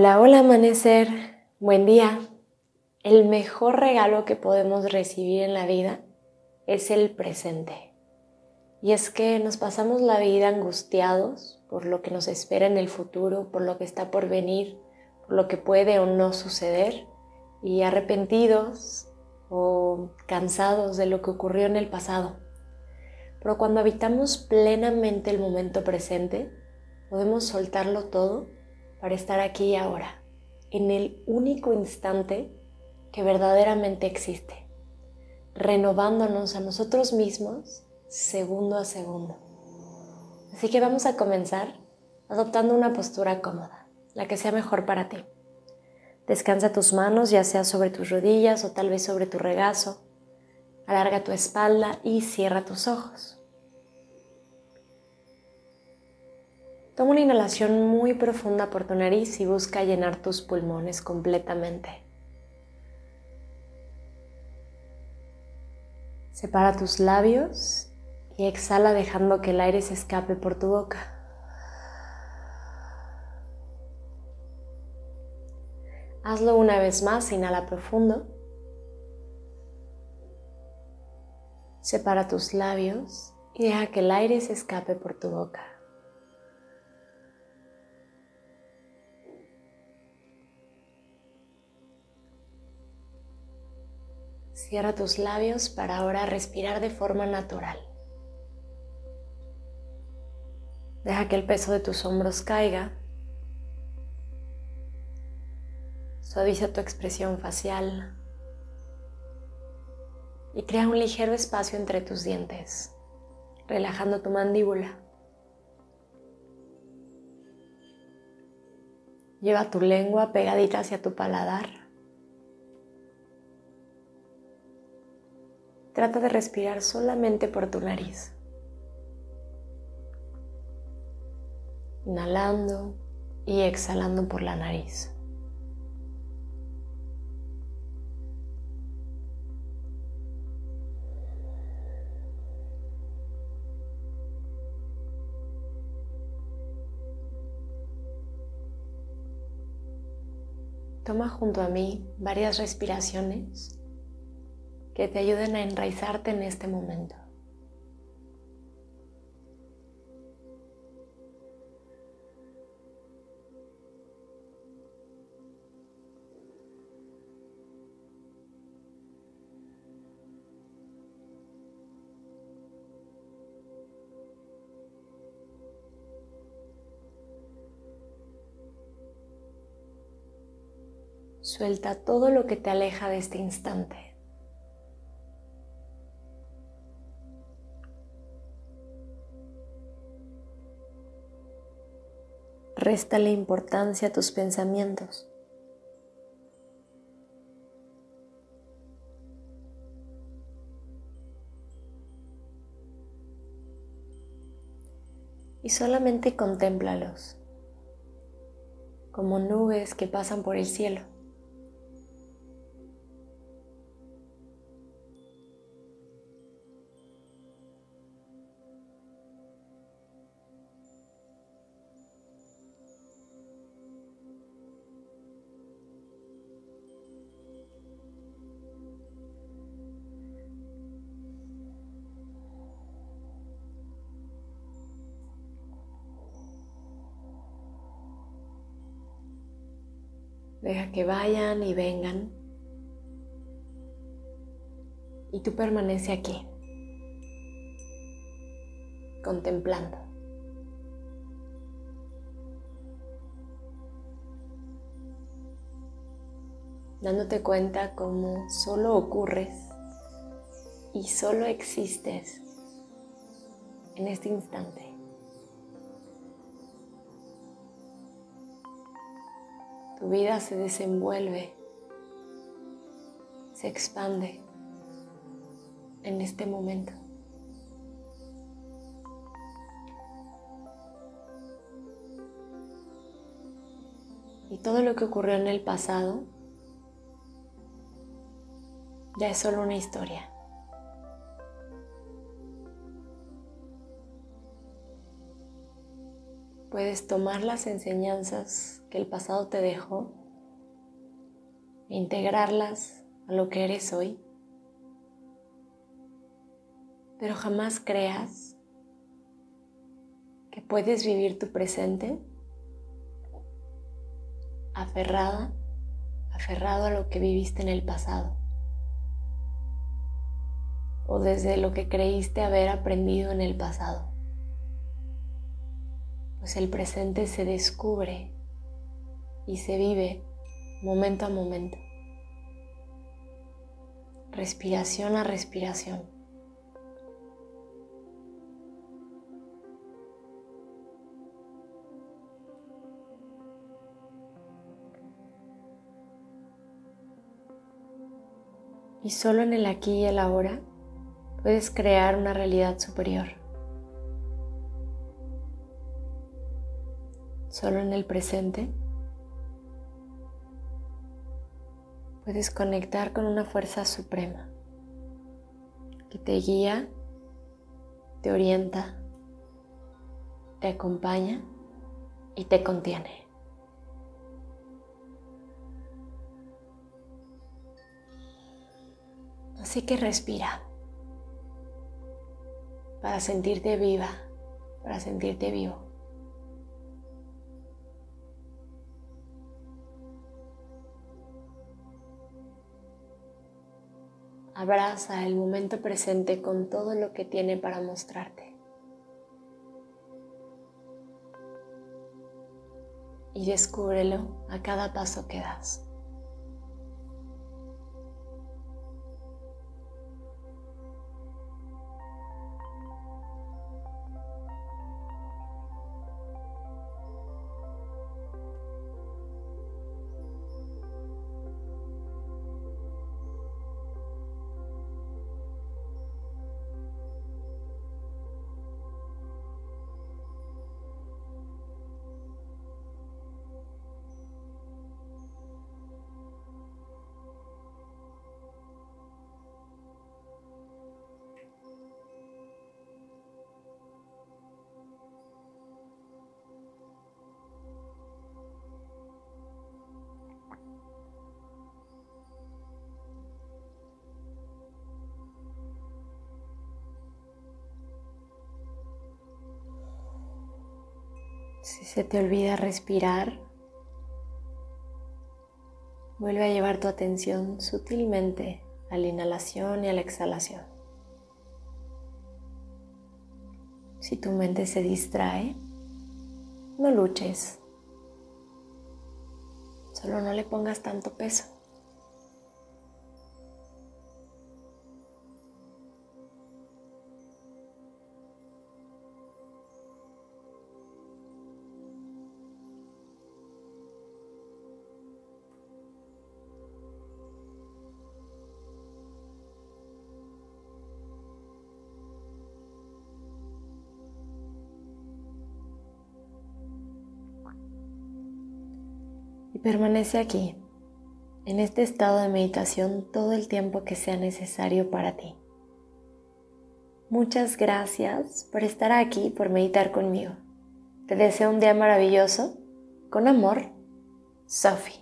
Hola, hola amanecer, buen día. El mejor regalo que podemos recibir en la vida es el presente. Y es que nos pasamos la vida angustiados por lo que nos espera en el futuro, por lo que está por venir, por lo que puede o no suceder, y arrepentidos o cansados de lo que ocurrió en el pasado. Pero cuando habitamos plenamente el momento presente, podemos soltarlo todo para estar aquí y ahora, en el único instante que verdaderamente existe, renovándonos a nosotros mismos segundo a segundo. Así que vamos a comenzar adoptando una postura cómoda, la que sea mejor para ti. Descansa tus manos, ya sea sobre tus rodillas o tal vez sobre tu regazo. Alarga tu espalda y cierra tus ojos. Toma una inhalación muy profunda por tu nariz y busca llenar tus pulmones completamente. Separa tus labios y exhala dejando que el aire se escape por tu boca. Hazlo una vez más, inhala profundo. Separa tus labios y deja que el aire se escape por tu boca. Cierra tus labios para ahora respirar de forma natural. Deja que el peso de tus hombros caiga. Suaviza tu expresión facial y crea un ligero espacio entre tus dientes, relajando tu mandíbula. Lleva tu lengua pegadita hacia tu paladar Trata de respirar solamente por tu nariz. Inhalando y exhalando por la nariz. Toma junto a mí varias respiraciones que te ayuden a enraizarte en este momento. Suelta todo lo que te aleja de este instante. Réstale importancia a tus pensamientos. Y solamente contémplalos como nubes que pasan por el cielo. Deja que vayan y vengan. Y tú permanece aquí, contemplando. Dándote cuenta cómo solo ocurres y solo existes en este instante. Vida se desenvuelve, se expande en este momento. Y todo lo que ocurrió en el pasado ya es solo una historia. Puedes tomar las enseñanzas que el pasado te dejó e integrarlas a lo que eres hoy. Pero jamás creas que puedes vivir tu presente aferrada, aferrado a lo que viviste en el pasado o desde lo que creíste haber aprendido en el pasado. Pues el presente se descubre y se vive momento a momento, respiración a respiración. Y solo en el aquí y el ahora puedes crear una realidad superior. Solo en el presente puedes conectar con una fuerza suprema que te guía, te orienta, te acompaña y te contiene. Así que respira para sentirte viva, para sentirte vivo. Abraza el momento presente con todo lo que tiene para mostrarte. Y descúbrelo a cada paso que das. Si se te olvida respirar, vuelve a llevar tu atención sutilmente a la inhalación y a la exhalación. Si tu mente se distrae, no luches, solo no le pongas tanto peso. Permanece aquí, en este estado de meditación, todo el tiempo que sea necesario para ti. Muchas gracias por estar aquí, por meditar conmigo. Te deseo un día maravilloso. Con amor, Sophie.